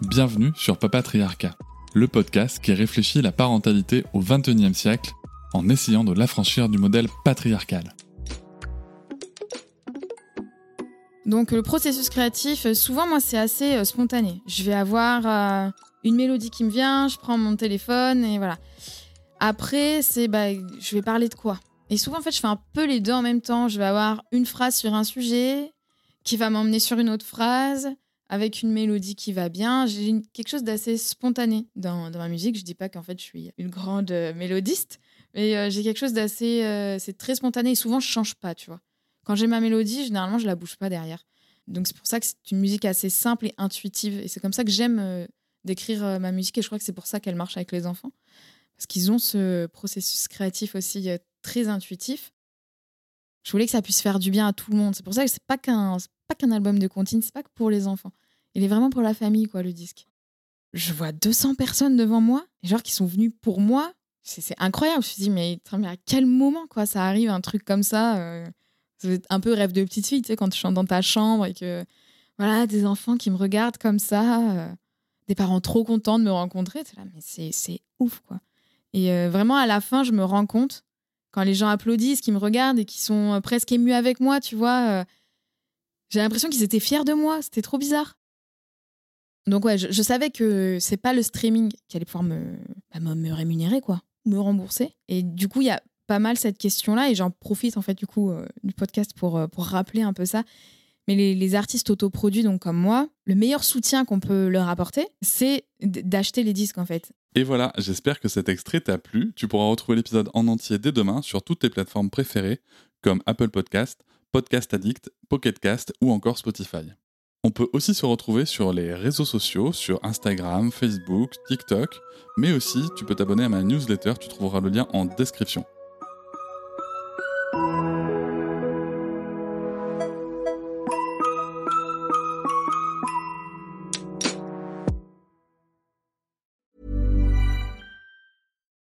Bienvenue sur Papatriarcat, le podcast qui réfléchit la parentalité au XXIe siècle en essayant de l'affranchir du modèle patriarcal. Donc le processus créatif, euh, souvent moi c'est assez euh, spontané. Je vais avoir euh, une mélodie qui me vient, je prends mon téléphone et voilà. Après c'est bah, je vais parler de quoi? Et souvent en fait je fais un peu les deux en même temps. Je vais avoir une phrase sur un sujet qui va m'emmener sur une autre phrase avec une mélodie qui va bien. J'ai quelque chose d'assez spontané dans, ma musique. Je dis pas qu'en fait je suis une grande euh, mélodiste, mais euh, j'ai quelque chose d'assez. Euh, c'est très spontané et souvent je change pas, tu vois. Quand j'ai ma mélodie, généralement je la bouge pas derrière. Donc c'est pour ça que c'est une musique assez simple et intuitive. Et c'est comme ça que j'aime d'écrire ma musique et je crois que c'est pour ça qu'elle marche avec les enfants. Parce qu'ils ont ce processus créatif aussi très intuitif. Je voulais que ça puisse faire du bien à tout le monde. C'est pour ça que c'est pas qu'un pas qu'un album de comptine, c'est pas que pour les enfants. Il est vraiment pour la famille, quoi, le disque. Je vois 200 personnes devant moi, genre qui sont venues pour moi. C'est incroyable. Je me suis dit, mais, à quel moment, quoi, ça arrive, un truc comme ça euh, C'est un peu rêve de petite fille, tu sais, quand tu chantes dans ta chambre et que, voilà, des enfants qui me regardent comme ça, euh, des parents trop contents de me rencontrer. Là, mais c'est ouf, quoi. Et euh, vraiment, à la fin, je me rends compte, quand les gens applaudissent, qui me regardent et qui sont presque émus avec moi, tu vois, j'ai l'impression qu'ils étaient fiers de moi. C'était trop bizarre. Donc ouais, je, savais que c'est pas le streaming qui allait pouvoir bah, me, me, rémunérer, quoi, me rembourser. Et du coup, il y a pas mal cette question-là, et j'en profite en fait du coup euh, du podcast euh, pour rappeler un peu ça. Mais les, artistes autoproduits, donc comme moi, le meilleur soutien qu'on peut leur apporter, c'est d'acheter les disques en fait. Et voilà, j'espère que cet extrait t'a plu. Tu pourras retrouver l'épisode en entier dès demain sur toutes tes plateformes préférées, comme Apple Podcast, Podcast Addict, Pocket Cast ou encore Spotify. On peut aussi se retrouver sur les réseaux sociaux, sur Instagram, Facebook, TikTok, mais aussi tu peux t'abonner à ma newsletter, tu trouveras le lien en description.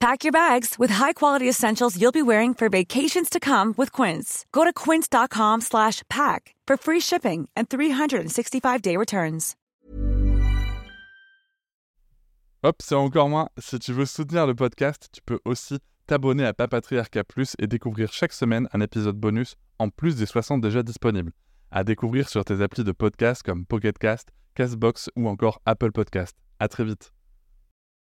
Pack your bags with high-quality essentials you'll be wearing for vacations to come with Quince. Go to quince.com/pack for free shipping and 365-day returns. Hop, c'est encore moins. Si tu veux soutenir le podcast, tu peux aussi t'abonner à Papatriarca Plus et découvrir chaque semaine un épisode bonus en plus des 60 déjà disponibles. À découvrir sur tes applis de podcast comme Pocketcast, Castbox ou encore Apple Podcast. À très vite.